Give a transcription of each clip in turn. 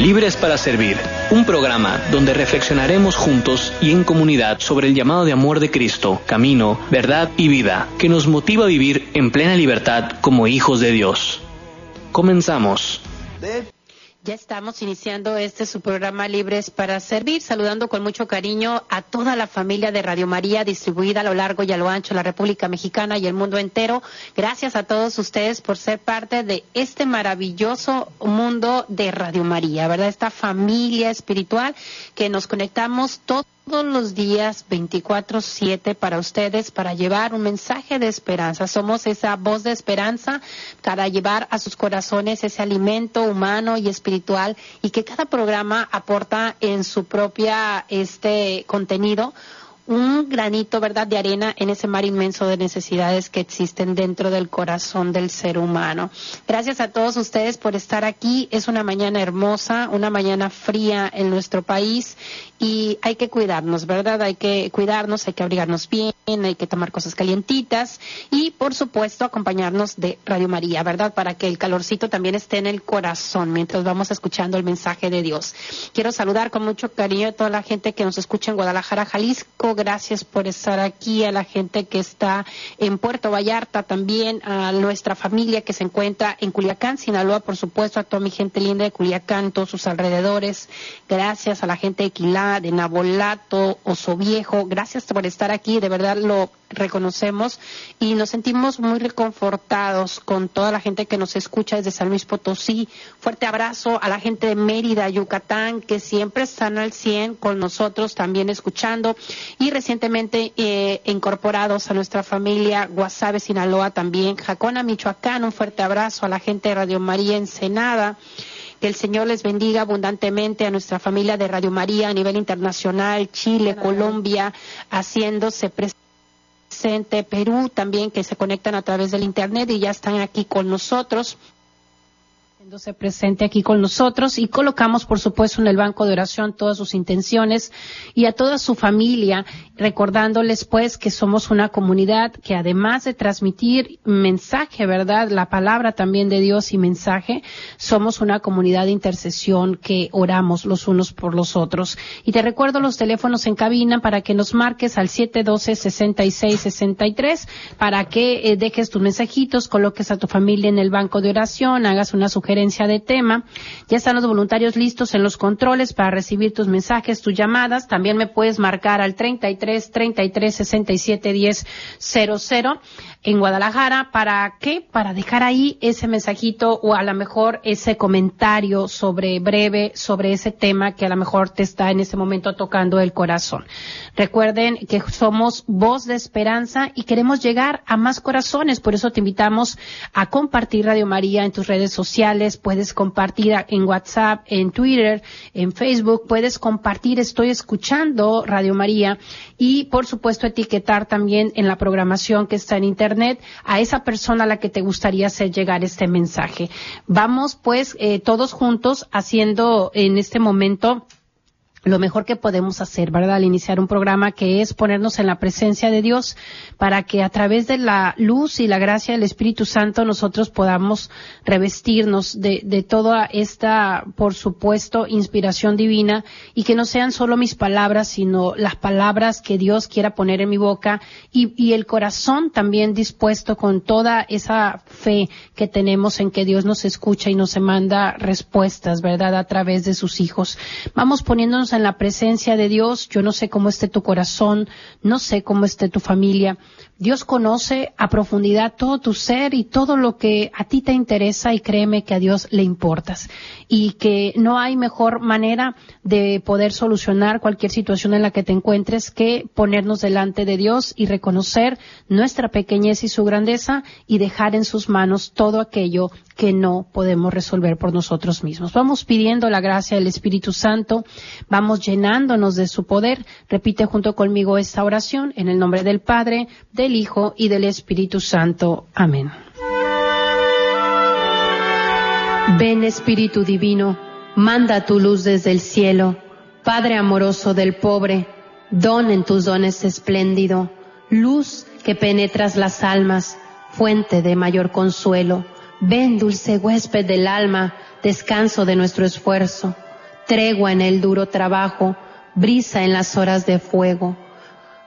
Libres para Servir, un programa donde reflexionaremos juntos y en comunidad sobre el llamado de amor de Cristo, camino, verdad y vida, que nos motiva a vivir en plena libertad como hijos de Dios. Comenzamos. Ya estamos iniciando este su programa Libres para Servir, saludando con mucho cariño a toda la familia de Radio María distribuida a lo largo y a lo ancho de la República Mexicana y el mundo entero. Gracias a todos ustedes por ser parte de este maravilloso mundo de Radio María, ¿verdad? Esta familia espiritual que nos conectamos todos todos los días 24/7 para ustedes, para llevar un mensaje de esperanza. Somos esa voz de esperanza para llevar a sus corazones ese alimento humano y espiritual y que cada programa aporta en su propia este contenido un granito, ¿verdad?, de arena en ese mar inmenso de necesidades que existen dentro del corazón del ser humano. Gracias a todos ustedes por estar aquí. Es una mañana hermosa, una mañana fría en nuestro país y hay que cuidarnos, ¿verdad? Hay que cuidarnos, hay que abrigarnos bien, hay que tomar cosas calientitas y, por supuesto, acompañarnos de Radio María, ¿verdad? Para que el calorcito también esté en el corazón mientras vamos escuchando el mensaje de Dios. Quiero saludar con mucho cariño a toda la gente que nos escucha en Guadalajara, Jalisco. Gracias por estar aquí, a la gente que está en Puerto Vallarta también, a nuestra familia que se encuentra en Culiacán, Sinaloa, por supuesto, a toda mi gente linda de Culiacán, todos sus alrededores. Gracias a la gente de Quilá, de Nabolato, Oso Viejo. Gracias por estar aquí, de verdad lo reconocemos y nos sentimos muy reconfortados con toda la gente que nos escucha desde San Luis Potosí. Fuerte abrazo a la gente de Mérida, Yucatán, que siempre están al 100 con nosotros también escuchando y recientemente eh, incorporados a nuestra familia Guasave, Sinaloa también, Jacona, Michoacán. Un fuerte abrazo a la gente de Radio María Ensenada. Que el Señor les bendiga abundantemente a nuestra familia de Radio María a nivel internacional, Chile, Colombia, haciéndose presente, Perú también, que se conectan a través del Internet y ya están aquí con nosotros se presente aquí con nosotros y colocamos, por supuesto, en el banco de oración todas sus intenciones y a toda su familia, recordándoles pues que somos una comunidad que además de transmitir mensaje, ¿verdad? La palabra también de Dios y mensaje, somos una comunidad de intercesión que oramos los unos por los otros. Y te recuerdo los teléfonos en cabina para que nos marques al 712-6663 para que eh, dejes tus mensajitos, coloques a tu familia en el banco de oración, hagas una sugerencia de tema. Ya están los voluntarios listos en los controles para recibir tus mensajes, tus llamadas. También me puedes marcar al 33 33 67 10 00 en Guadalajara. ¿Para qué? Para dejar ahí ese mensajito o a lo mejor ese comentario sobre breve sobre ese tema que a lo mejor te está en ese momento tocando el corazón. Recuerden que somos voz de esperanza y queremos llegar a más corazones. Por eso te invitamos a compartir Radio María en tus redes sociales. Puedes compartir en WhatsApp, en Twitter, en Facebook. Puedes compartir Estoy escuchando Radio María y por supuesto etiquetar también en la programación que está en Internet a esa persona a la que te gustaría hacer llegar este mensaje. Vamos pues eh, todos juntos haciendo en este momento lo mejor que podemos hacer, ¿verdad? Al iniciar un programa que es ponernos en la presencia de Dios para que a través de la luz y la gracia del Espíritu Santo nosotros podamos revestirnos de, de toda esta, por supuesto, inspiración divina y que no sean solo mis palabras, sino las palabras que Dios quiera poner en mi boca y, y el corazón también dispuesto con toda esa fe que tenemos en que Dios nos escucha y nos manda respuestas, ¿verdad? A través de sus hijos. Vamos poniéndonos en la presencia de Dios. Yo no sé cómo esté tu corazón, no sé cómo esté tu familia, Dios conoce a profundidad todo tu ser y todo lo que a ti te interesa y créeme que a Dios le importas y que no hay mejor manera de poder solucionar cualquier situación en la que te encuentres que ponernos delante de Dios y reconocer nuestra pequeñez y su grandeza y dejar en sus manos todo aquello que no podemos resolver por nosotros mismos. Vamos pidiendo la gracia del Espíritu Santo, vamos llenándonos de su poder. Repite junto conmigo esta oración en el nombre del Padre, del Hijo y del Espíritu Santo. Amén. Ven Espíritu Divino, manda tu luz desde el cielo, Padre amoroso del pobre, don en tus dones espléndido, luz que penetras las almas, fuente de mayor consuelo. Ven, dulce huésped del alma, descanso de nuestro esfuerzo, tregua en el duro trabajo, brisa en las horas de fuego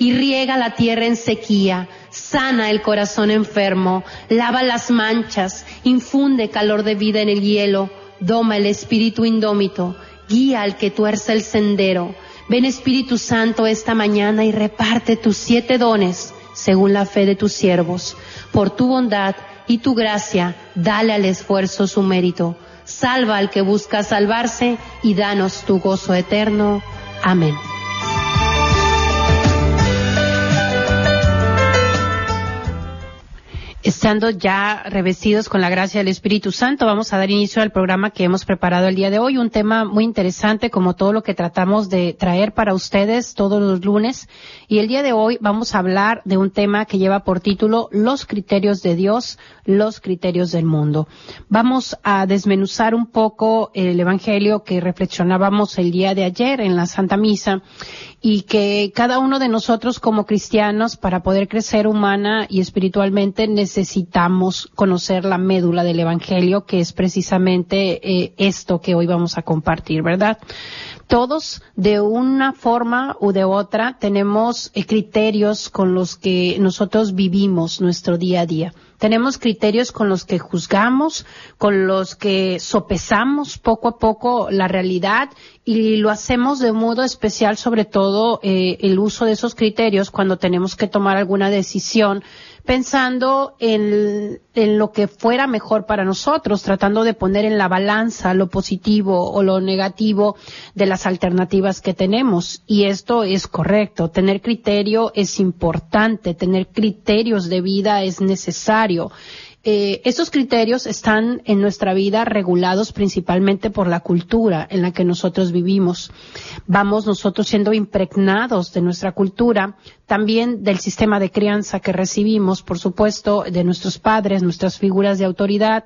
y riega la tierra en sequía sana el corazón enfermo, lava las manchas, infunde calor de vida en el hielo, doma el espíritu indómito, guía al que tuerce el sendero. Ven Espíritu Santo esta mañana y reparte tus siete dones según la fe de tus siervos. Por tu bondad y tu gracia, dale al esfuerzo su mérito. Salva al que busca salvarse y danos tu gozo eterno. Amén. Estando ya revestidos con la gracia del Espíritu Santo, vamos a dar inicio al programa que hemos preparado el día de hoy, un tema muy interesante como todo lo que tratamos de traer para ustedes todos los lunes. Y el día de hoy vamos a hablar de un tema que lleva por título Los criterios de Dios, los criterios del mundo. Vamos a desmenuzar un poco el Evangelio que reflexionábamos el día de ayer en la Santa Misa y que cada uno de nosotros como cristianos para poder crecer humana y espiritualmente necesitamos conocer la médula del Evangelio que es precisamente eh, esto que hoy vamos a compartir, ¿verdad? Todos de una forma u de otra tenemos eh, criterios con los que nosotros vivimos nuestro día a día. Tenemos criterios con los que juzgamos, con los que sopesamos poco a poco la realidad y lo hacemos de modo especial, sobre todo eh, el uso de esos criterios cuando tenemos que tomar alguna decisión pensando en, en, lo que fuera mejor para nosotros, tratando de poner en la balanza lo positivo o lo negativo de las alternativas que tenemos. Y esto es correcto. Tener criterio es importante. Tener criterios de vida es necesario. Eh, estos criterios están en nuestra vida regulados principalmente por la cultura en la que nosotros vivimos. Vamos nosotros siendo impregnados de nuestra cultura, también del sistema de crianza que recibimos, por supuesto, de nuestros padres, nuestras figuras de autoridad,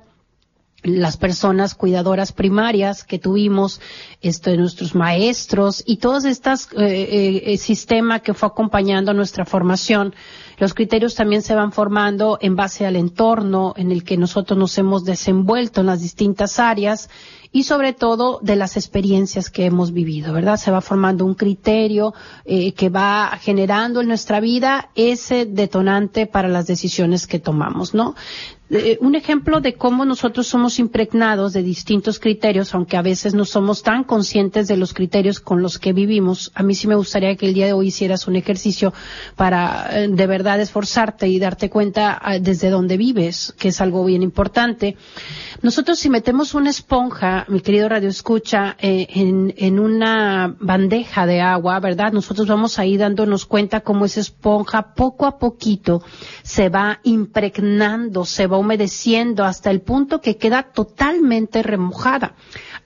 las personas cuidadoras primarias que tuvimos, esto de nuestros maestros y todos estos eh, eh, eh, sistema que fue acompañando nuestra formación. Los criterios también se van formando en base al entorno en el que nosotros nos hemos desenvuelto en las distintas áreas y sobre todo de las experiencias que hemos vivido, ¿verdad? Se va formando un criterio eh, que va generando en nuestra vida ese detonante para las decisiones que tomamos, ¿no? Eh, un ejemplo de cómo nosotros somos impregnados de distintos criterios, aunque a veces no somos tan conscientes de los criterios con los que vivimos. A mí sí me gustaría que el día de hoy hicieras un ejercicio para eh, de verdad esforzarte y darte cuenta ah, desde dónde vives, que es algo bien importante. Nosotros si metemos una esponja, mi querido Radio Escucha, eh, en, una bandeja de agua, ¿verdad? Nosotros vamos ahí dándonos cuenta cómo esa esponja poco a poquito se va impregnando, se va humedeciendo hasta el punto que queda totalmente remojada.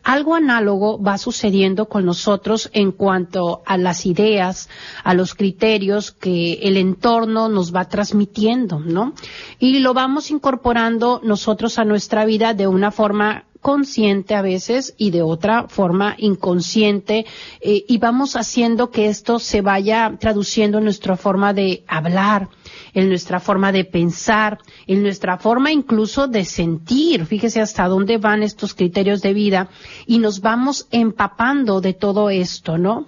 Algo análogo va sucediendo con nosotros en cuanto a las ideas, a los criterios que el entorno nos va transmitiendo, ¿no? Y lo vamos incorporando nosotros a nuestra vida de una forma consciente a veces y de otra forma inconsciente eh, y vamos haciendo que esto se vaya traduciendo en nuestra forma de hablar, en nuestra forma de pensar, en nuestra forma incluso de sentir. Fíjese hasta dónde van estos criterios de vida y nos vamos empapando de todo esto, ¿no?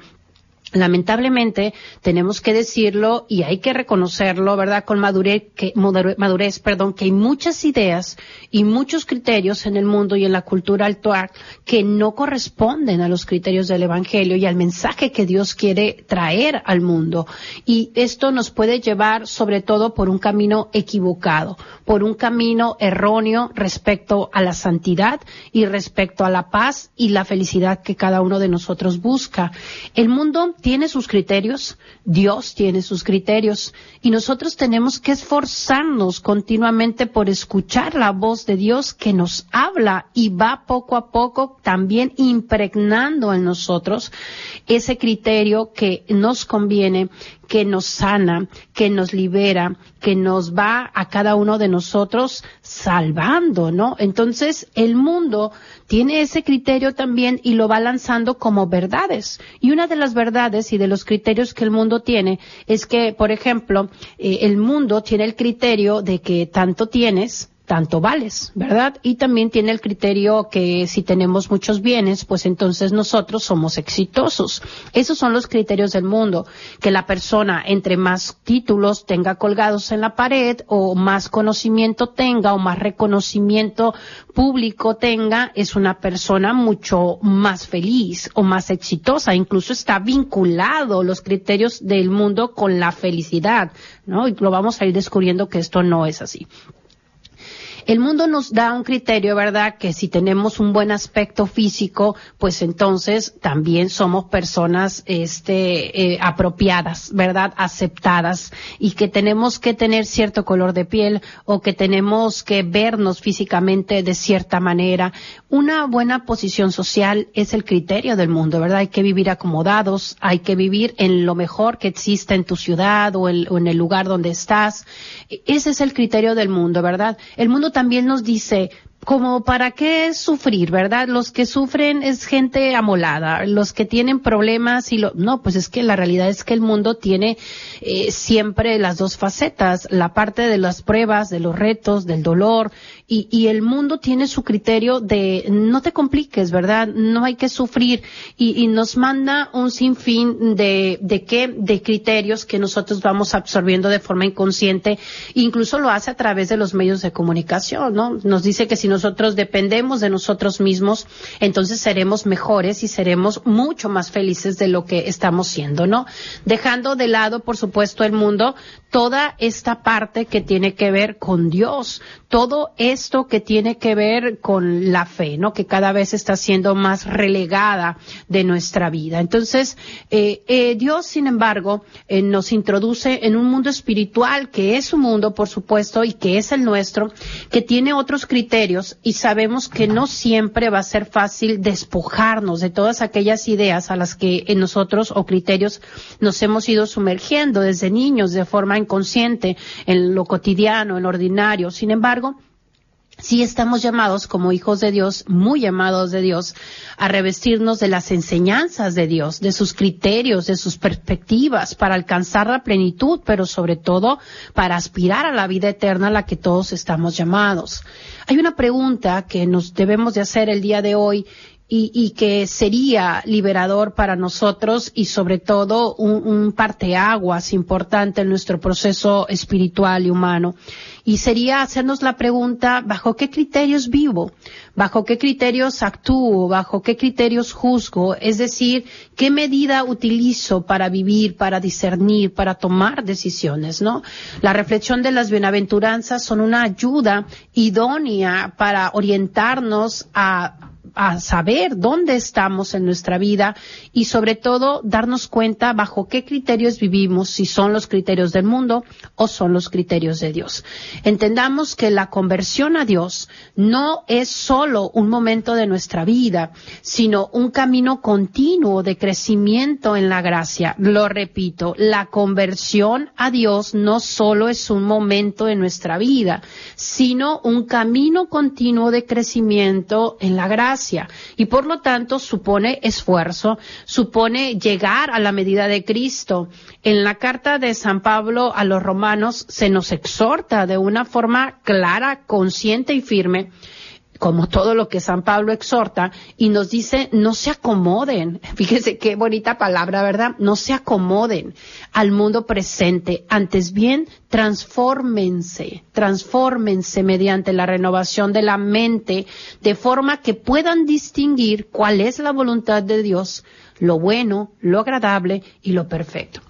Lamentablemente tenemos que decirlo y hay que reconocerlo, ¿verdad? Con madurez, madurez, perdón, que hay muchas ideas y muchos criterios en el mundo y en la cultura actual que no corresponden a los criterios del Evangelio y al mensaje que Dios quiere traer al mundo. Y esto nos puede llevar sobre todo por un camino equivocado, por un camino erróneo respecto a la santidad y respecto a la paz y la felicidad que cada uno de nosotros busca. El mundo tiene sus criterios, Dios tiene sus criterios y nosotros tenemos que esforzarnos continuamente por escuchar la voz de Dios que nos habla y va poco a poco también impregnando en nosotros ese criterio que nos conviene, que nos sana, que nos libera, que nos va a cada uno de nosotros salvando, ¿no? Entonces, el mundo tiene ese criterio también y lo va lanzando como verdades. Y una de las verdades y de los criterios que el mundo tiene es que, por ejemplo, eh, el mundo tiene el criterio de que tanto tienes, tanto vales, ¿verdad? Y también tiene el criterio que si tenemos muchos bienes, pues entonces nosotros somos exitosos. Esos son los criterios del mundo, que la persona entre más títulos tenga colgados en la pared o más conocimiento tenga o más reconocimiento público tenga, es una persona mucho más feliz o más exitosa. Incluso está vinculado los criterios del mundo con la felicidad, ¿no? Y lo vamos a ir descubriendo que esto no es así. El mundo nos da un criterio, ¿verdad? Que si tenemos un buen aspecto físico, pues entonces también somos personas, este, eh, apropiadas, ¿verdad? Aceptadas y que tenemos que tener cierto color de piel o que tenemos que vernos físicamente de cierta manera. Una buena posición social es el criterio del mundo, ¿verdad? Hay que vivir acomodados, hay que vivir en lo mejor que exista en tu ciudad o, o en el lugar donde estás. E, ese es el criterio del mundo, ¿verdad? El mundo también nos dice, como para qué sufrir, ¿verdad? Los que sufren es gente amolada, los que tienen problemas y lo, no, pues es que la realidad es que el mundo tiene eh, siempre las dos facetas, la parte de las pruebas, de los retos, del dolor y, el mundo tiene su criterio de no te compliques, ¿verdad? No hay que sufrir y, y nos manda un sinfín de, de qué, de criterios que nosotros vamos absorbiendo de forma inconsciente, incluso lo hace a través de los medios de comunicación, ¿no? Nos dice que si nosotros dependemos de nosotros mismos, entonces seremos mejores y seremos mucho más felices de lo que estamos siendo, ¿no? Dejando de lado, por supuesto, el mundo, toda esta parte que tiene que ver con Dios, todo esto que tiene que ver con la fe, ¿no? Que cada vez está siendo más relegada de nuestra vida. Entonces, eh, eh, Dios, sin embargo, eh, nos introduce en un mundo espiritual que es un mundo, por supuesto, y que es el nuestro, que tiene otros criterios y sabemos que no siempre va a ser fácil despojarnos de todas aquellas ideas a las que en nosotros o criterios nos hemos ido sumergiendo desde niños de forma inconsciente en lo cotidiano, en lo ordinario. Sin embargo, sí estamos llamados como hijos de Dios, muy llamados de Dios, a revestirnos de las enseñanzas de Dios, de sus criterios, de sus perspectivas, para alcanzar la plenitud, pero sobre todo para aspirar a la vida eterna a la que todos estamos llamados. Hay una pregunta que nos debemos de hacer el día de hoy y, que sería liberador para nosotros y sobre todo un, un parteaguas importante en nuestro proceso espiritual y humano y sería hacernos la pregunta, ¿bajo qué criterios vivo? ¿Bajo qué criterios actúo? ¿Bajo qué criterios juzgo? Es decir, ¿qué medida utilizo para vivir, para discernir, para tomar decisiones, no? La reflexión de las bienaventuranzas son una ayuda idónea para orientarnos a a saber dónde estamos en nuestra vida y sobre todo darnos cuenta bajo qué criterios vivimos, si son los criterios del mundo o son los criterios de Dios. Entendamos que la conversión a Dios no es solo un momento de nuestra vida, sino un camino continuo de crecimiento en la gracia. Lo repito, la conversión a Dios no solo es un momento de nuestra vida, sino un camino continuo de crecimiento en la gracia. Y por lo tanto supone esfuerzo, supone llegar a la medida de Cristo. En la carta de San Pablo a los romanos se nos exhorta de una forma clara, consciente y firme como todo lo que San Pablo exhorta, y nos dice, no se acomoden. Fíjese qué bonita palabra, ¿verdad? No se acomoden al mundo presente. Antes bien, transfórmense, transfórmense mediante la renovación de la mente, de forma que puedan distinguir cuál es la voluntad de Dios, lo bueno, lo agradable y lo perfecto.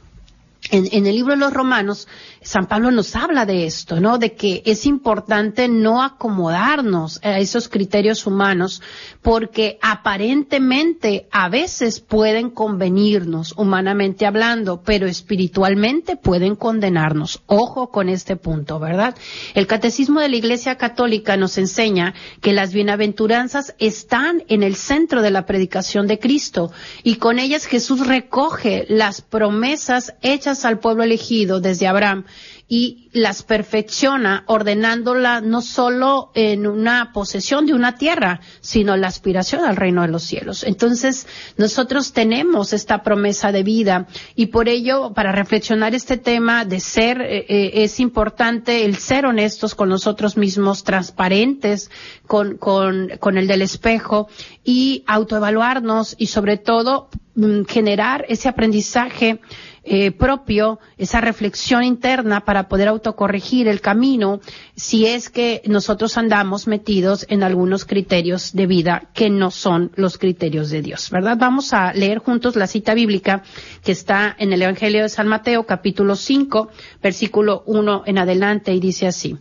En, el libro de los Romanos, San Pablo nos habla de esto, ¿no? De que es importante no acomodarnos a esos criterios humanos porque aparentemente a veces pueden convenirnos, humanamente hablando, pero espiritualmente pueden condenarnos. Ojo con este punto, ¿verdad? El Catecismo de la Iglesia Católica nos enseña que las bienaventuranzas están en el centro de la predicación de Cristo y con ellas Jesús recoge las promesas hechas al pueblo elegido desde Abraham y las perfecciona ordenándola no solo en una posesión de una tierra, sino la aspiración al reino de los cielos. Entonces, nosotros tenemos esta promesa de vida y por ello, para reflexionar este tema de ser, eh, eh, es importante el ser honestos con nosotros mismos, transparentes con, con, con el del espejo y autoevaluarnos y sobre todo mm, generar ese aprendizaje eh, propio, esa reflexión interna para poder autocorregir el camino si es que nosotros andamos metidos en algunos criterios de vida que no son los criterios de Dios, ¿verdad? Vamos a leer juntos la cita bíblica que está en el Evangelio de San Mateo, capítulo 5, versículo 1 en adelante, y dice así.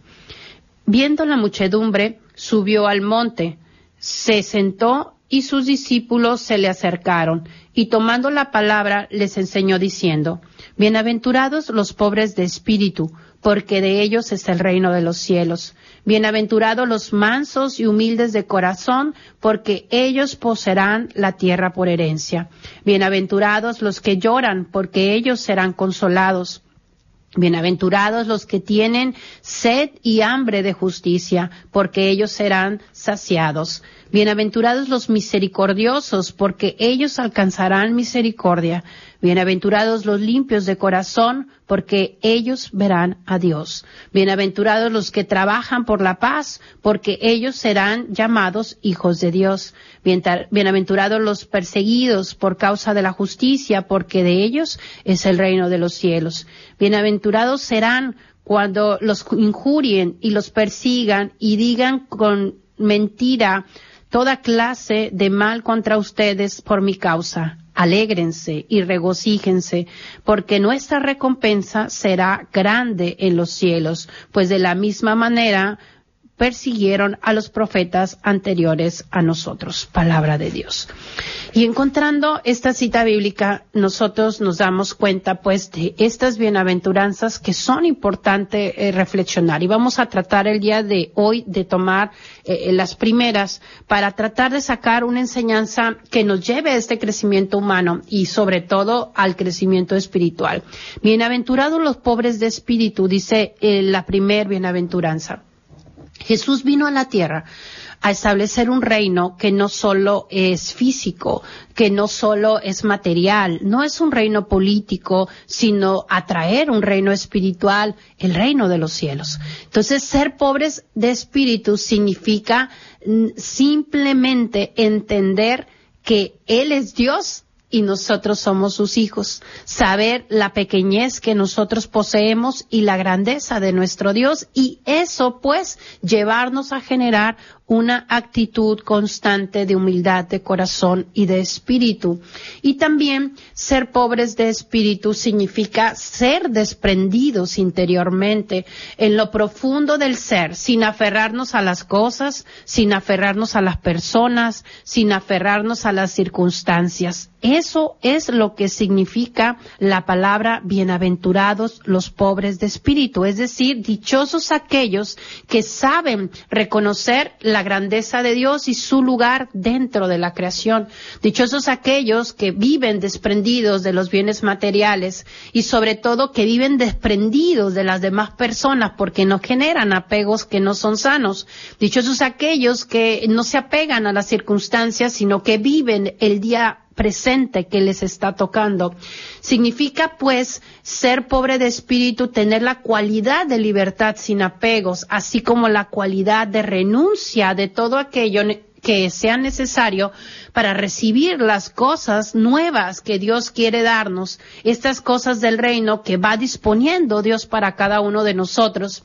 Viendo la muchedumbre, subió al monte, se sentó y sus discípulos se le acercaron, y tomando la palabra les enseñó diciendo, Bienaventurados los pobres de espíritu, porque de ellos es el reino de los cielos. Bienaventurados los mansos y humildes de corazón, porque ellos poseerán la tierra por herencia. Bienaventurados los que lloran, porque ellos serán consolados. Bienaventurados los que tienen sed y hambre de justicia, porque ellos serán saciados. Bienaventurados los misericordiosos, porque ellos alcanzarán misericordia. Bienaventurados los limpios de corazón, porque ellos verán a Dios. Bienaventurados los que trabajan por la paz, porque ellos serán llamados hijos de Dios. Bienaventurados los perseguidos por causa de la justicia, porque de ellos es el reino de los cielos. Bienaventurados serán cuando los injurien y los persigan y digan con mentira toda clase de mal contra ustedes por mi causa. Alégrense y regocíjense, porque nuestra recompensa será grande en los cielos, pues de la misma manera persiguieron a los profetas anteriores a nosotros. Palabra de Dios. Y encontrando esta cita bíblica, nosotros nos damos cuenta pues de estas bienaventuranzas que son importantes eh, reflexionar. Y vamos a tratar el día de hoy de tomar eh, eh, las primeras para tratar de sacar una enseñanza que nos lleve a este crecimiento humano y sobre todo al crecimiento espiritual. Bienaventurados los pobres de espíritu, dice la primer bienaventuranza. Jesús vino a la tierra a establecer un reino que no solo es físico, que no solo es material, no es un reino político, sino atraer un reino espiritual, el reino de los cielos. Entonces, ser pobres de espíritu significa mm, simplemente entender que Él es Dios y nosotros somos sus hijos. Saber la pequeñez que nosotros poseemos y la grandeza de nuestro Dios y eso pues llevarnos a generar una actitud constante de humildad de corazón y de espíritu. Y también ser pobres de espíritu significa ser desprendidos interiormente en lo profundo del ser, sin aferrarnos a las cosas, sin aferrarnos a las personas, sin aferrarnos a las circunstancias. Eso es lo que significa la palabra bienaventurados los pobres de espíritu, es decir, dichosos aquellos que saben reconocer la grandeza de Dios y su lugar dentro de la creación. Dichosos aquellos que viven desprendidos de los bienes materiales y sobre todo que viven desprendidos de las demás personas porque no generan apegos que no son sanos. Dichosos aquellos que no se apegan a las circunstancias, sino que viven el día presente que les está tocando. Significa pues ser pobre de espíritu, tener la cualidad de libertad sin apegos, así como la cualidad de renuncia de todo aquello que sea necesario para recibir las cosas nuevas que Dios quiere darnos, estas cosas del reino que va disponiendo Dios para cada uno de nosotros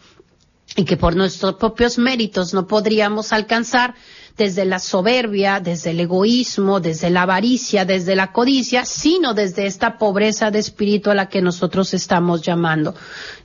y que por nuestros propios méritos no podríamos alcanzar, desde la soberbia, desde el egoísmo, desde la avaricia, desde la codicia, sino desde esta pobreza de espíritu a la que nosotros estamos llamando,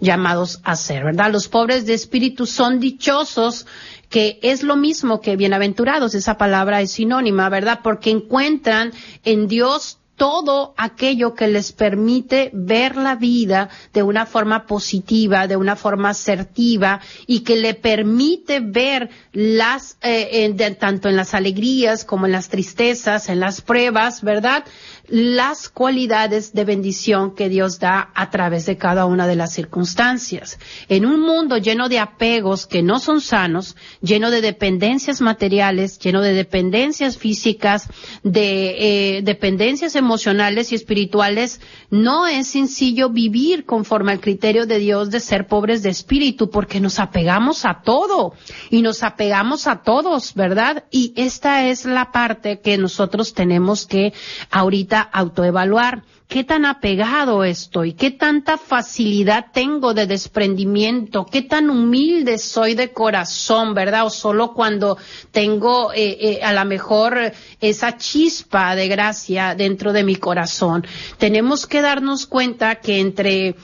llamados a ser, ¿verdad? Los pobres de espíritu son dichosos que es lo mismo que bienaventurados, esa palabra es sinónima, ¿verdad? Porque encuentran en Dios todo aquello que les permite ver la vida de una forma positiva, de una forma asertiva y que le permite ver las, eh, tanto en las alegrías como en las tristezas, en las pruebas, ¿verdad? Las cualidades de bendición que Dios da a través de cada una de las circunstancias. En un mundo lleno de apegos que no son sanos, lleno de dependencias materiales, lleno de dependencias físicas, de eh, dependencias emocionales y espirituales, no es sencillo vivir conforme al criterio de Dios de ser pobres de espíritu, porque nos apegamos a todo y nos apegamos a todos, ¿verdad? Y esta es la parte que nosotros tenemos que ahorita autoevaluar qué tan apegado estoy, qué tanta facilidad tengo de desprendimiento, qué tan humilde soy de corazón, ¿verdad? O solo cuando tengo eh, eh, a lo mejor esa chispa de gracia dentro de mi corazón. Tenemos que darnos cuenta que entre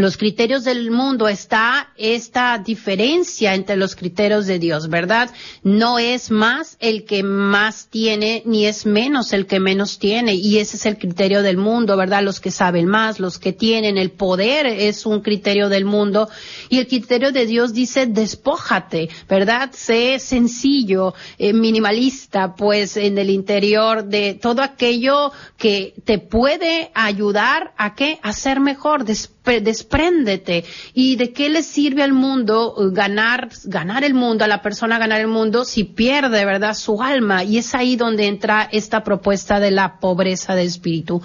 los criterios del mundo está esta diferencia entre los criterios de Dios, ¿verdad? No es más el que más tiene, ni es menos el que menos tiene. Y ese es el criterio del mundo, ¿verdad? Los que saben más, los que tienen el poder es un criterio del mundo. Y el criterio de Dios dice, despójate, ¿verdad? Sé sencillo, eh, minimalista, pues en el interior de todo aquello que te puede ayudar a qué? A ser mejor, despréndete. ¿Y de qué le sirve al mundo uh, ganar, ganar el mundo, a la persona ganar el mundo si pierde, verdad, su alma? Y es ahí donde entra esta propuesta de la pobreza de espíritu.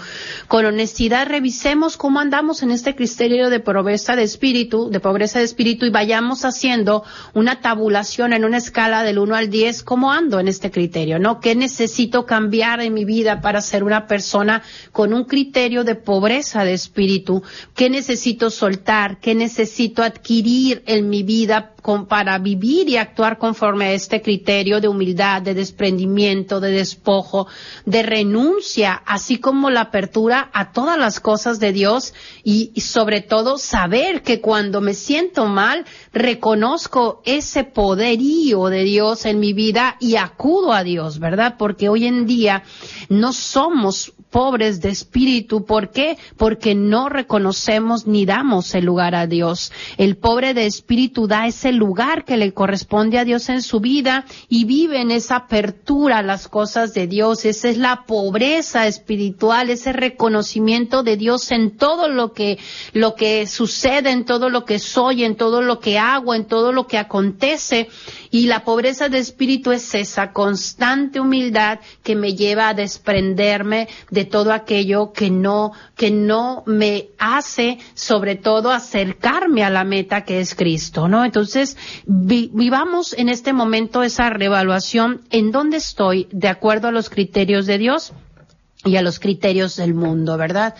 Con honestidad revisemos cómo andamos en este criterio de pobreza de espíritu, de pobreza de espíritu y vayamos haciendo una tabulación en una escala del 1 al 10, cómo ando en este criterio, ¿no? ¿Qué necesito cambiar en mi vida para ser una persona con un criterio de pobreza de espíritu? ¿Qué necesito soltar, qué necesito adquirir en mi vida para vivir y actuar conforme a este criterio de humildad, de desprendimiento, de despojo, de renuncia, así como la apertura a todas las cosas de Dios y, y sobre todo saber que cuando me siento mal, reconozco ese poderío de Dios en mi vida y acudo a Dios, ¿verdad? Porque hoy en día no somos pobres de espíritu. ¿Por qué? Porque no reconocemos ni damos el lugar a Dios. El pobre de espíritu da ese lugar que le corresponde a Dios en su vida y vive en esa apertura a las cosas de Dios. Esa es la pobreza espiritual, ese reconocimiento de Dios en todo lo que, lo que sucede, en todo lo que soy, en todo lo que hago, en todo lo que acontece. Y la pobreza de espíritu es esa constante humildad que me lleva a desprenderme de todo aquello que no, que no me hace, sobre todo, acercarme a la meta que es Cristo, ¿no? Entonces, vivamos en este momento esa reevaluación en dónde estoy de acuerdo a los criterios de Dios y a los criterios del mundo, ¿verdad?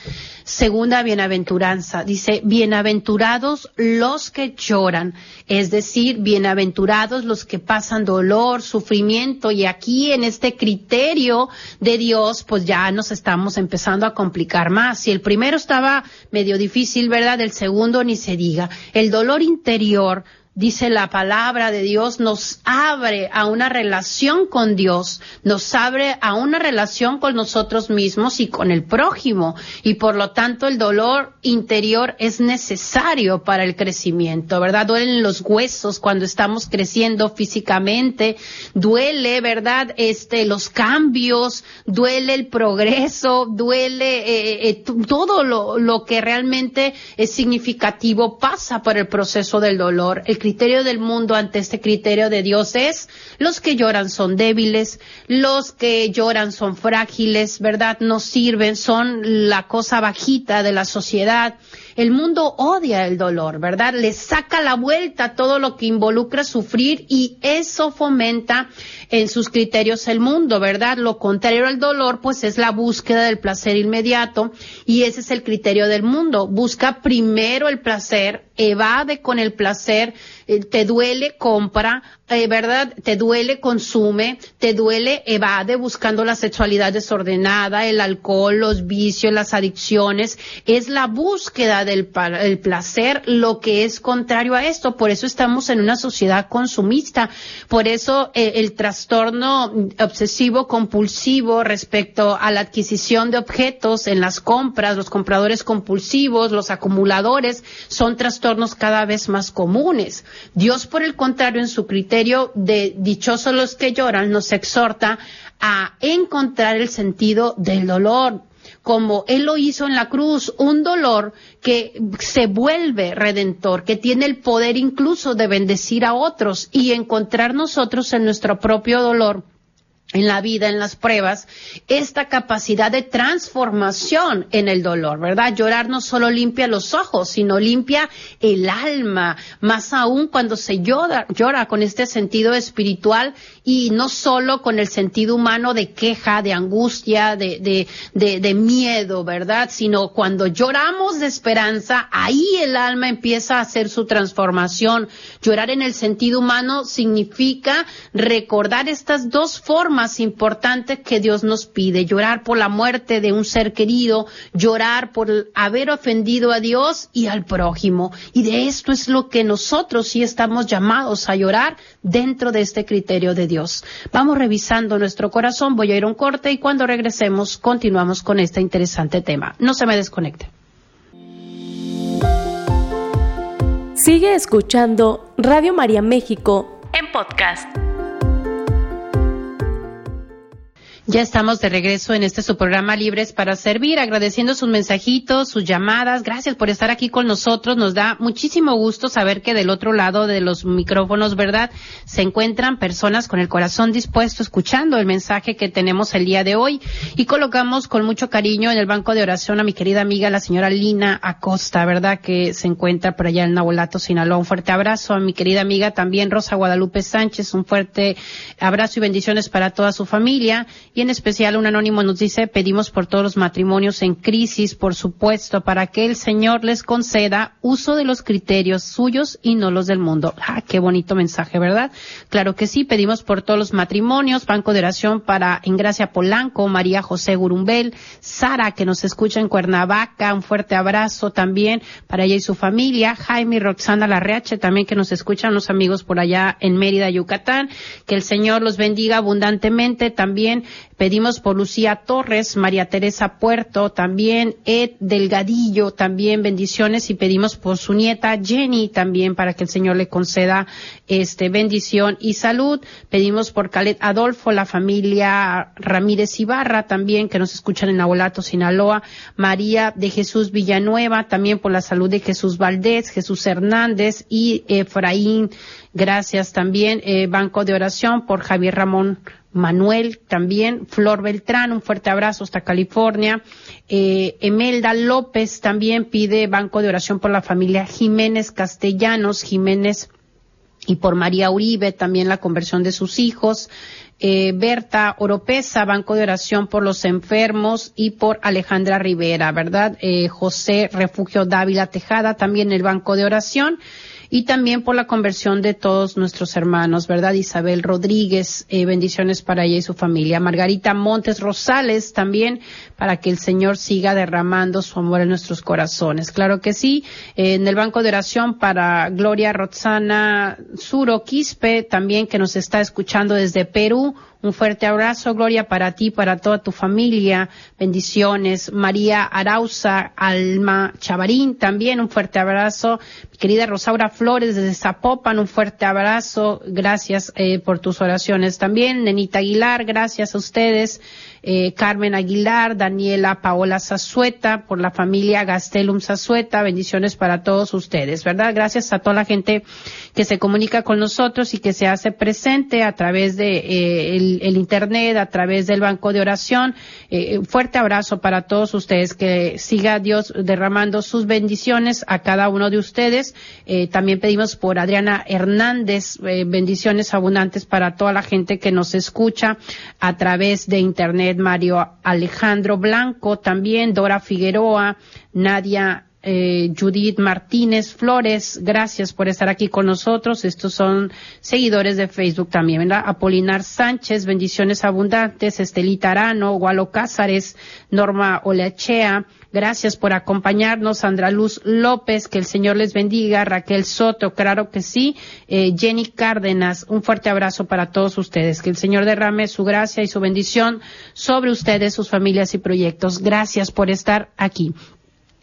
Segunda bienaventuranza, dice, bienaventurados los que lloran, es decir, bienaventurados los que pasan dolor, sufrimiento, y aquí en este criterio de Dios, pues ya nos estamos empezando a complicar más. Si el primero estaba medio difícil, ¿verdad? El segundo ni se diga. El dolor interior dice la palabra de Dios, nos abre a una relación con Dios, nos abre a una relación con nosotros mismos y con el prójimo. Y por lo tanto el dolor interior es necesario para el crecimiento, ¿verdad? Duelen los huesos cuando estamos creciendo físicamente, duele, ¿verdad? Este, los cambios, duele el progreso, duele eh, eh, todo lo, que realmente es significativo pasa por el proceso del dolor. Criterio del mundo ante este criterio de Dios es los que lloran son débiles, los que lloran son frágiles, ¿verdad? No sirven, son la cosa bajita de la sociedad. El mundo odia el dolor, ¿verdad? Le saca la vuelta todo lo que involucra sufrir y eso fomenta en sus criterios el mundo, ¿verdad? Lo contrario al dolor, pues es la búsqueda del placer inmediato y ese es el criterio del mundo. Busca primero el placer, evade con el placer, eh, te duele, compra, eh, ¿verdad? Te duele, consume, te duele, evade buscando la sexualidad desordenada, el alcohol, los vicios, las adicciones. Es la búsqueda del el placer lo que es contrario a esto. Por eso estamos en una sociedad consumista. Por eso eh, el trastorno obsesivo compulsivo respecto a la adquisición de objetos en las compras, los compradores compulsivos, los acumuladores, son trastornos cada vez más comunes. Dios, por el contrario, en su criterio, de dichosos los que lloran nos exhorta a encontrar el sentido del dolor, como Él lo hizo en la cruz, un dolor que se vuelve redentor, que tiene el poder incluso de bendecir a otros y encontrar nosotros en nuestro propio dolor en la vida, en las pruebas, esta capacidad de transformación en el dolor, ¿verdad? Llorar no solo limpia los ojos, sino limpia el alma, más aún cuando se llora, llora con este sentido espiritual y no solo con el sentido humano de queja, de angustia, de, miedo, ¿verdad? Sino cuando lloramos de esperanza, ahí el alma empieza a hacer su transformación. Llorar en el sentido humano significa recordar estas dos formas más importante que Dios nos pide, llorar por la muerte de un ser querido, llorar por haber ofendido a Dios y al prójimo. Y de esto es lo que nosotros sí estamos llamados a llorar dentro de este criterio de Dios. Vamos revisando nuestro corazón, voy a ir a un corte y cuando regresemos continuamos con este interesante tema. No se me desconecte. Sigue escuchando Radio María México en podcast. Ya estamos de regreso en este su programa Libres para Servir, agradeciendo sus mensajitos, sus llamadas. Gracias por estar aquí con nosotros. Nos da muchísimo gusto saber que del otro lado de los micrófonos, ¿verdad? Se encuentran personas con el corazón dispuesto, escuchando el mensaje que tenemos el día de hoy. Y colocamos con mucho cariño en el banco de oración a mi querida amiga, la señora Lina Acosta, ¿verdad? Que se encuentra por allá en Nabolato, Sinaloa. Un fuerte abrazo a mi querida amiga también, Rosa Guadalupe Sánchez. Un fuerte abrazo y bendiciones para toda su familia en especial un anónimo nos dice, pedimos por todos los matrimonios en crisis, por supuesto, para que el Señor les conceda uso de los criterios suyos y no los del mundo. Ah, qué bonito mensaje, ¿verdad? Claro que sí, pedimos por todos los matrimonios, Banco de Oración para Ingracia Polanco, María José Gurumbel, Sara, que nos escucha en Cuernavaca, un fuerte abrazo también para ella y su familia, Jaime y Roxana Larreache también que nos escuchan los amigos por allá en Mérida, Yucatán, que el Señor los bendiga abundantemente también Pedimos por Lucía Torres, María Teresa Puerto, también Ed Delgadillo, también bendiciones y pedimos por su nieta Jenny también para que el Señor le conceda este bendición y salud. Pedimos por Calet Adolfo, la familia Ramírez Ibarra también que nos escuchan en Abolato, Sinaloa, María de Jesús Villanueva, también por la salud de Jesús Valdés, Jesús Hernández y Efraín. Gracias también, eh, Banco de Oración por Javier Ramón Manuel también, Flor Beltrán, un fuerte abrazo hasta California. Eh, Emelda López también pide banco de oración por la familia Jiménez Castellanos, Jiménez y por María Uribe, también la conversión de sus hijos. eh, Berta Oropesa, Banco de Oración por los Enfermos y por Alejandra Rivera, ¿verdad? Eh, José Refugio Dávila Tejada, también el Banco de Oración y también por la conversión de todos nuestros hermanos, ¿verdad? Isabel Rodríguez, eh, bendiciones para ella y su familia. Margarita Montes Rosales también, para que el Señor siga derramando su amor en nuestros corazones. Claro que sí. en el banco de oración para Gloria Roxana Suro Quispe, también que nos está escuchando desde Perú. Un fuerte abrazo, Gloria, para ti, para toda tu familia. Bendiciones. María Arauza, Alma Chavarín, también un fuerte abrazo. Mi querida Rosaura Flores desde Zapopan, un fuerte abrazo. Gracias eh, por tus oraciones también. Nenita Aguilar, gracias a ustedes. Eh, Carmen Aguilar, Daniela Paola Zazueta, por la familia Gastelum Zazueta. Bendiciones para todos ustedes, ¿verdad? Gracias a toda la gente que se comunica con nosotros y que se hace presente a través de eh, el, Internet, a través del banco de oración. Eh, fuerte abrazo para todos ustedes. Que siga Dios derramando sus bendiciones a cada uno de ustedes. también pedimos por Adriana Hernández, bendiciones abundantes para toda la gente que nos escucha a través de Internet Mario Alejandro Blanco, también Dora Figueroa, Nadia eh, Judith Martínez Flores, gracias por estar aquí con nosotros. Estos son seguidores de Facebook también. Apolinar Sánchez, bendiciones abundantes, Estelita Arano, Gualo Cázares, Norma Oleachea, gracias por acompañarnos, Sandra Luz López, que el Señor les bendiga, Raquel Soto, claro que sí, eh, Jenny Cárdenas, un fuerte abrazo para todos ustedes, que el Señor derrame su gracia y su bendición sobre ustedes, sus familias y proyectos. Gracias por estar aquí.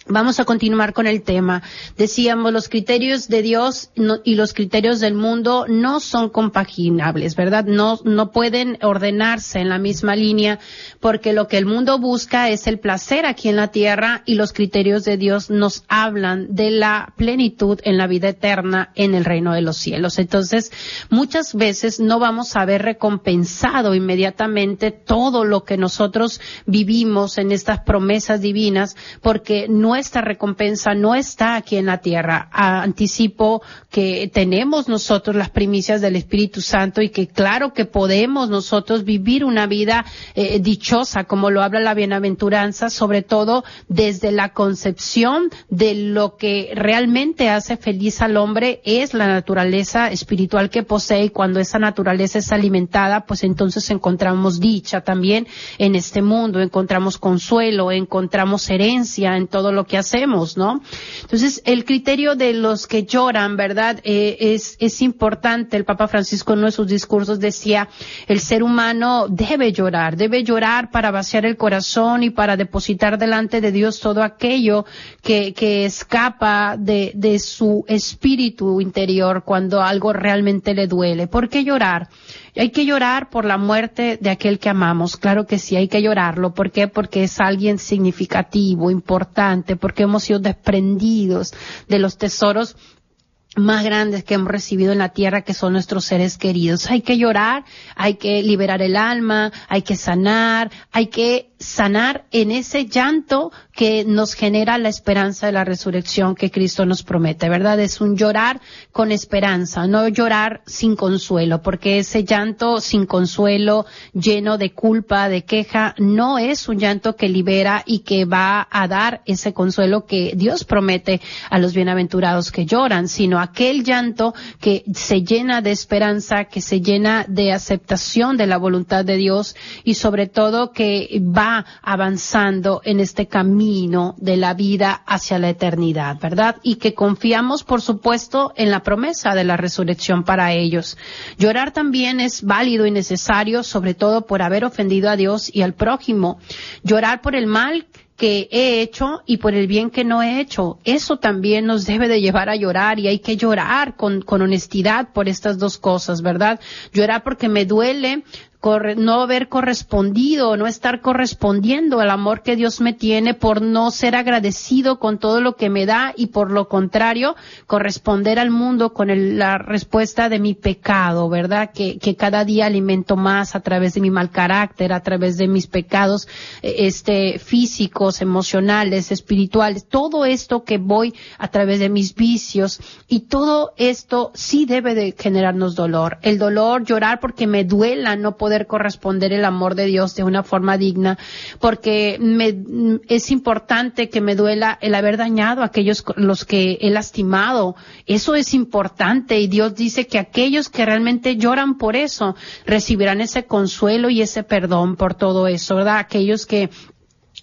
Vamos a continuar con el tema. Decíamos, los criterios de Dios y los criterios del mundo no son compaginables, ¿verdad? No, no pueden ordenarse en la misma línea porque lo que el mundo busca es el placer aquí en la tierra y los criterios de Dios nos hablan de la plenitud en la vida eterna en el reino de los cielos. Entonces, muchas veces no vamos a ver recompensado inmediatamente todo lo que nosotros vivimos en estas promesas divinas porque no nuestra recompensa no está aquí en la tierra. Anticipo que tenemos nosotros las primicias del Espíritu Santo y que claro que podemos nosotros vivir una vida eh, dichosa, como lo habla la bienaventuranza, sobre todo desde la concepción de lo que realmente hace feliz al hombre es la naturaleza espiritual que posee y cuando esa naturaleza es alimentada, pues entonces encontramos dicha también en este mundo, encontramos consuelo, encontramos herencia en todo lo que hacemos, ¿no? Entonces, el criterio de los que lloran, ¿verdad? Eh, es, es importante. El Papa Francisco en uno de sus discursos decía, el ser humano debe llorar, debe llorar para vaciar el corazón y para depositar delante de Dios todo aquello que, que escapa de, de su espíritu interior cuando algo realmente le duele. ¿Por qué llorar? Hay que llorar por la muerte de aquel que amamos. Claro que sí, hay que llorarlo. ¿Por qué? Porque es alguien significativo, importante, porque hemos sido desprendidos de los tesoros más grandes que hemos recibido en la tierra, que son nuestros seres queridos. Hay que llorar, hay que liberar el alma, hay que sanar, hay que sanar en ese llanto que nos genera la esperanza de la resurrección que Cristo nos promete, ¿verdad? Es un llorar con esperanza, no llorar sin consuelo, porque ese llanto sin consuelo, lleno de culpa, de queja, no es un llanto que libera y que va a dar ese consuelo que Dios promete a los bienaventurados que lloran, sino aquel llanto que se llena de esperanza, que se llena de aceptación de la voluntad de Dios y sobre todo que va avanzando en este camino de la vida hacia la eternidad, ¿verdad? Y que confiamos, por supuesto, en la promesa de la resurrección para ellos. Llorar también es válido y necesario, sobre todo por haber ofendido a Dios y al prójimo. Llorar por el mal que he hecho y por el bien que no he hecho. Eso también nos debe de llevar a llorar y hay que llorar con honestidad por estas dos cosas, ¿verdad? Llorar porque me duele no haber correspondido, no estar correspondiendo al amor que Dios me tiene por no ser agradecido con todo lo que me da y por lo contrario, corresponder al mundo con la respuesta de mi pecado, ¿verdad? Que, que cada día alimento más a través de mi mal carácter, a través de mis pecados, eh, este, físicos, emocionales, espirituales, todo esto que voy a través de mis vicios y todo esto sí debe de generarnos dolor. El dolor, llorar porque me duela no poder corresponder el amor de Dios de una forma digna, porque me, es importante que me duela el haber dañado a aquellos los que he lastimado. Eso es importante y Dios dice que aquellos que realmente lloran por eso recibirán ese consuelo y ese perdón por todo eso, ¿verdad? Aquellos que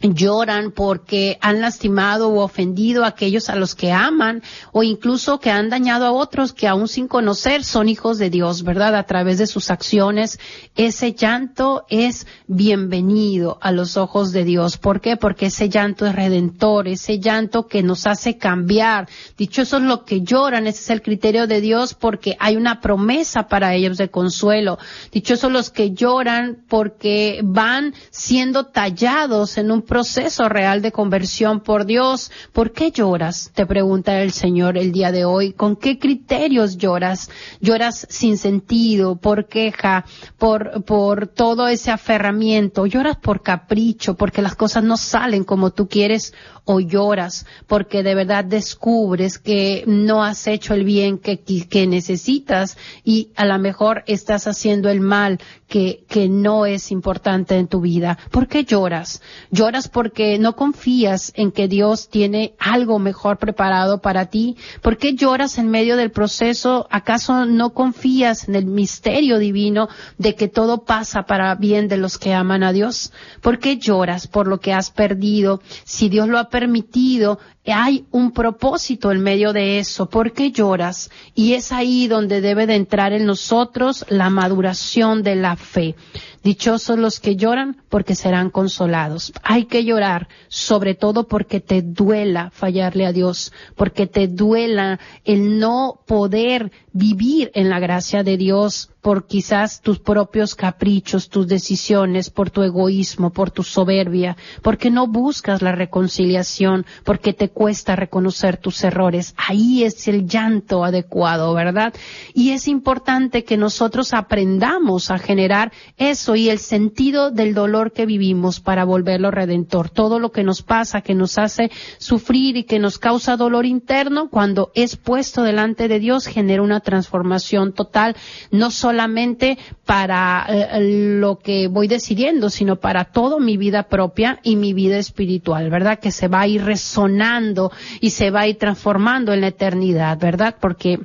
lloran porque han lastimado o ofendido a aquellos a los que aman o incluso que han dañado a otros que aún sin conocer son hijos de Dios, ¿verdad? A través de sus acciones. Ese llanto es bienvenido a los ojos de Dios. ¿Por qué? Porque ese llanto es redentor, ese llanto que nos hace cambiar. Dicho eso es lo que lloran, ese es el criterio de Dios porque hay una promesa para ellos de consuelo. Dicho eso los que lloran porque van siendo tallados en un proceso real de conversión por Dios. ¿Por qué lloras? Te pregunta el Señor el día de hoy. ¿Con qué criterios lloras? ¿Lloras sin sentido, por queja, por, por todo ese aferramiento? ¿Lloras por capricho, porque las cosas no salen como tú quieres? ¿O lloras porque de verdad descubres que no has hecho el bien que, que necesitas y a lo mejor estás haciendo el mal que, no es importante en tu vida? ¿Por qué lloras? ¿Lloras porque no confías en que Dios tiene algo mejor preparado para ti? ¿Por qué lloras en medio del proceso? ¿Acaso no confías en el misterio divino de que todo pasa para bien de los que aman a Dios? ¿Por qué lloras por lo que has perdido? Si Dios lo ha permitido, hay un propósito en medio de eso. ¿Por qué lloras? Y es ahí donde debe de entrar en nosotros la maduración de la fe. Dichosos los que lloran porque serán consolados. Hay que llorar, sobre todo porque te duela fallarle a Dios, porque te duela el no poder vivir en la gracia de Dios por quizás tus propios caprichos, tus decisiones, por tu egoísmo, por tu soberbia, porque no buscas la reconciliación, porque te cuesta reconocer tus errores. Ahí es el llanto adecuado, ¿verdad? Y es importante que nosotros aprendamos a generar eso y el sentido del dolor que vivimos para volverlo redentor. Todo lo que nos pasa, que nos hace sufrir y que nos causa dolor interno, cuando es puesto delante de Dios, genera una transformación total, no solamente para eh, lo que voy decidiendo, sino para toda mi vida propia y mi vida espiritual, ¿verdad? Que se va a ir resonando y se va a ir transformando en la eternidad, ¿verdad? Porque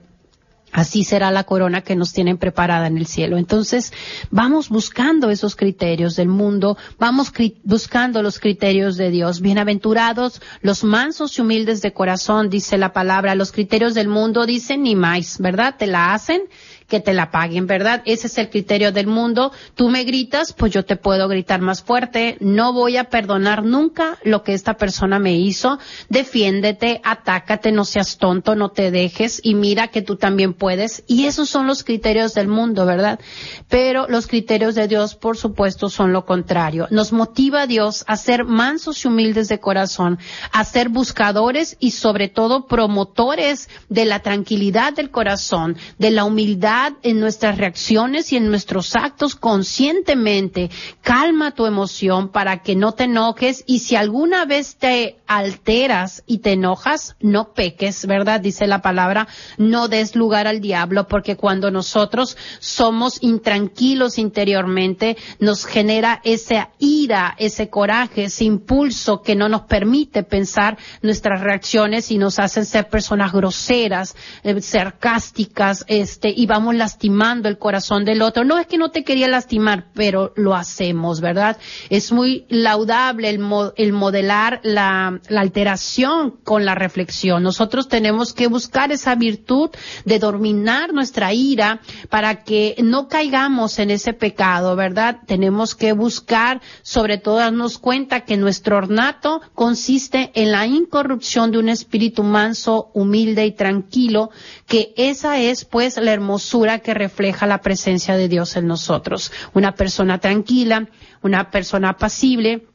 Así será la corona que nos tienen preparada en el cielo. Entonces, vamos buscando esos criterios del mundo, vamos buscando los criterios de Dios. Bienaventurados los mansos y humildes de corazón, dice la palabra. Los criterios del mundo dicen ni más, ¿verdad? Te la hacen que te la paguen, ¿verdad? Ese es el criterio del mundo. Tú me gritas, pues yo te puedo gritar más fuerte. No voy a perdonar nunca lo que esta persona me hizo. Defiéndete, atácate, no seas tonto, no te dejes y mira que tú también puedes. Y esos son los criterios del mundo, ¿verdad? Pero los criterios de Dios, por supuesto, son lo contrario. Nos motiva Dios a ser mansos y humildes de corazón, a ser buscadores y sobre todo promotores de la tranquilidad del corazón, de la humildad en nuestras reacciones y en nuestros actos conscientemente. Calma tu emoción para que no te enojes y si alguna vez te alteras y te enojas, no peques, ¿verdad? Dice la palabra, no des lugar al diablo porque cuando nosotros somos intranquilos interiormente, nos genera esa ira, ese coraje, ese impulso que no nos permite pensar nuestras reacciones y nos hacen ser personas groseras, eh, sarcásticas, este, y vamos lastimando el corazón del otro. No es que no te quería lastimar, pero lo hacemos, ¿verdad? Es muy laudable el, el modelar la, la alteración con la reflexión. Nosotros tenemos que buscar esa virtud de dominar nuestra ira para que no caigamos en ese pecado, ¿verdad? Tenemos que buscar, sobre todo, darnos cuenta que nuestro ornato consiste en la incorrupción de un espíritu manso, humilde y tranquilo, que esa es pues la hermosura que refleja la presencia de Dios en nosotros. Una persona tranquila, una persona apacible,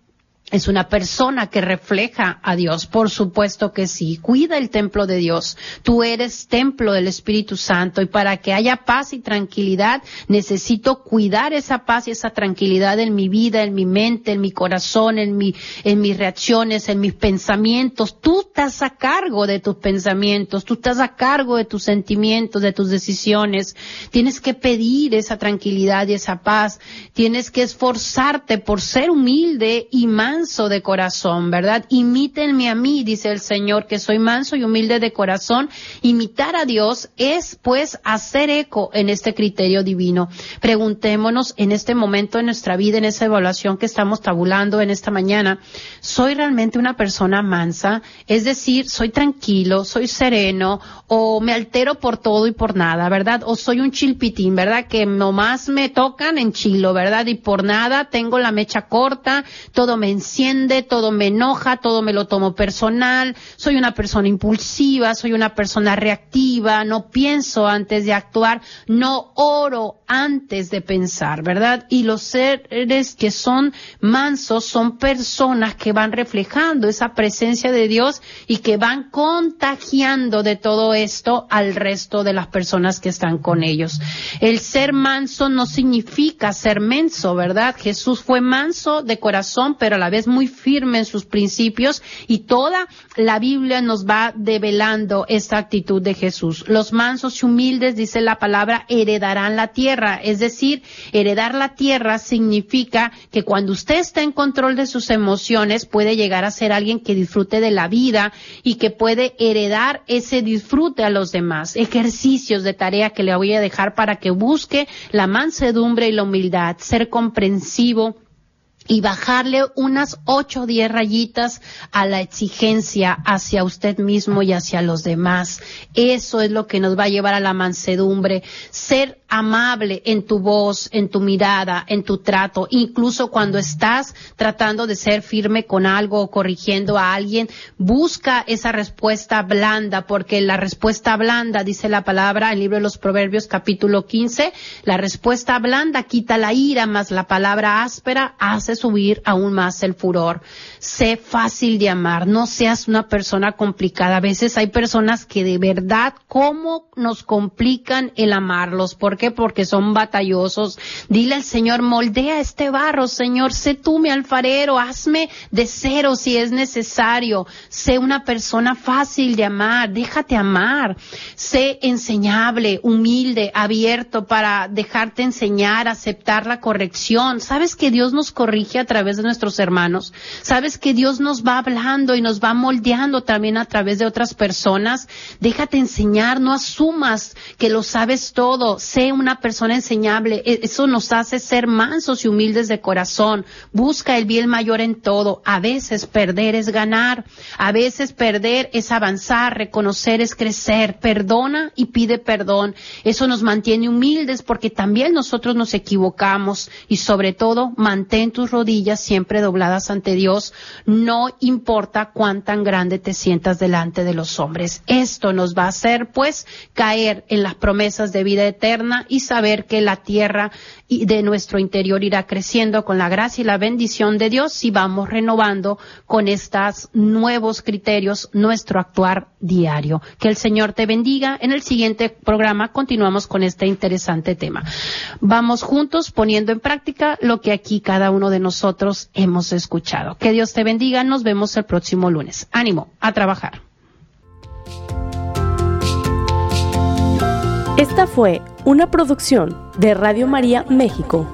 es una persona que refleja a Dios, por supuesto que sí. Cuida el templo de Dios. Tú eres templo del Espíritu Santo y para que haya paz y tranquilidad necesito cuidar esa paz y esa tranquilidad en mi vida, en mi mente, en mi corazón, en mi, en mis reacciones, en mis pensamientos. Tú estás a cargo de tus pensamientos, tú estás a cargo de tus sentimientos, de tus decisiones. Tienes que pedir esa tranquilidad y esa paz. Tienes que esforzarte por ser humilde y más de corazón, ¿verdad? Imítenme a mí, dice el Señor, que soy manso y humilde de corazón. Imitar a Dios es, pues, hacer eco en este criterio divino. Preguntémonos en este momento de nuestra vida, en esa evaluación que estamos tabulando en esta mañana, ¿soy realmente una persona mansa? Es decir, ¿soy tranquilo, soy sereno o me altero por todo y por nada, ¿verdad? O soy un chilpitín, ¿verdad? Que nomás me tocan en chilo, ¿verdad? Y por nada tengo la mecha corta, todo me todo me enoja, todo me lo tomo personal, soy una persona impulsiva, soy una persona reactiva, no pienso antes de actuar, no oro antes de pensar, ¿verdad? Y los seres que son mansos son personas que van reflejando esa presencia de Dios y que van contagiando de todo esto al resto de las personas que están con ellos. El ser manso no significa ser menso, ¿verdad? Jesús fue manso de corazón, pero a la vez muy firme en sus principios y toda la Biblia nos va develando esta actitud de Jesús. Los mansos y humildes, dice la palabra, heredarán la tierra. Es decir, heredar la tierra significa que cuando usted está en control de sus emociones puede llegar a ser alguien que disfrute de la vida y que puede heredar ese disfrute a los demás. Ejercicios de tarea que le voy a dejar para que busque la mansedumbre y la humildad, ser comprensivo, y bajarle unas ocho o diez rayitas a la exigencia hacia usted mismo y hacia los demás. Eso es lo que nos va a llevar a la mansedumbre. Ser amable en tu voz, en tu mirada, en tu trato, incluso cuando estás tratando de ser firme con algo o corrigiendo a alguien, busca esa respuesta blanda, porque la respuesta blanda, dice la palabra en el libro de los Proverbios capítulo 15, la respuesta blanda quita la ira, más la palabra áspera hace subir aún más el furor. Sé fácil de amar, no seas una persona complicada. A veces hay personas que de verdad, ¿cómo nos complican el amarlos? Porque porque son batallosos. Dile al Señor, moldea este barro, Señor, sé tú mi alfarero, hazme de cero si es necesario. Sé una persona fácil de amar, déjate amar. Sé enseñable, humilde, abierto para dejarte enseñar, aceptar la corrección. ¿Sabes que Dios nos corrige a través de nuestros hermanos? ¿Sabes que Dios nos va hablando y nos va moldeando también a través de otras personas? Déjate enseñar, no asumas que lo sabes todo. Sé una persona enseñable. E, eso nos hace ser mansos y humildes de corazón. Busca el bien mayor en todo. A veces perder es ganar. A veces perder es avanzar. Reconocer es crecer. Perdona y pide perdón. Eso nos mantiene humildes porque también nosotros nos equivocamos. Y sobre todo, mantén tus rodillas siempre dobladas ante Dios. No importa cuán tan grande te sientas delante de los hombres. Esto nos va a hacer, pues, caer en las promesas de vida eterna y saber que la tierra de nuestro interior irá creciendo con la gracia y la bendición de Dios si vamos renovando con estos nuevos criterios nuestro actuar diario. Que el Señor te bendiga. En el siguiente programa continuamos con este interesante tema. Vamos juntos poniendo en práctica lo que aquí cada uno de nosotros hemos escuchado. Que Te bendiga. Nos vemos el próximo lunes. Ánimo a trabajar. Esta fue una producción de Radio María México.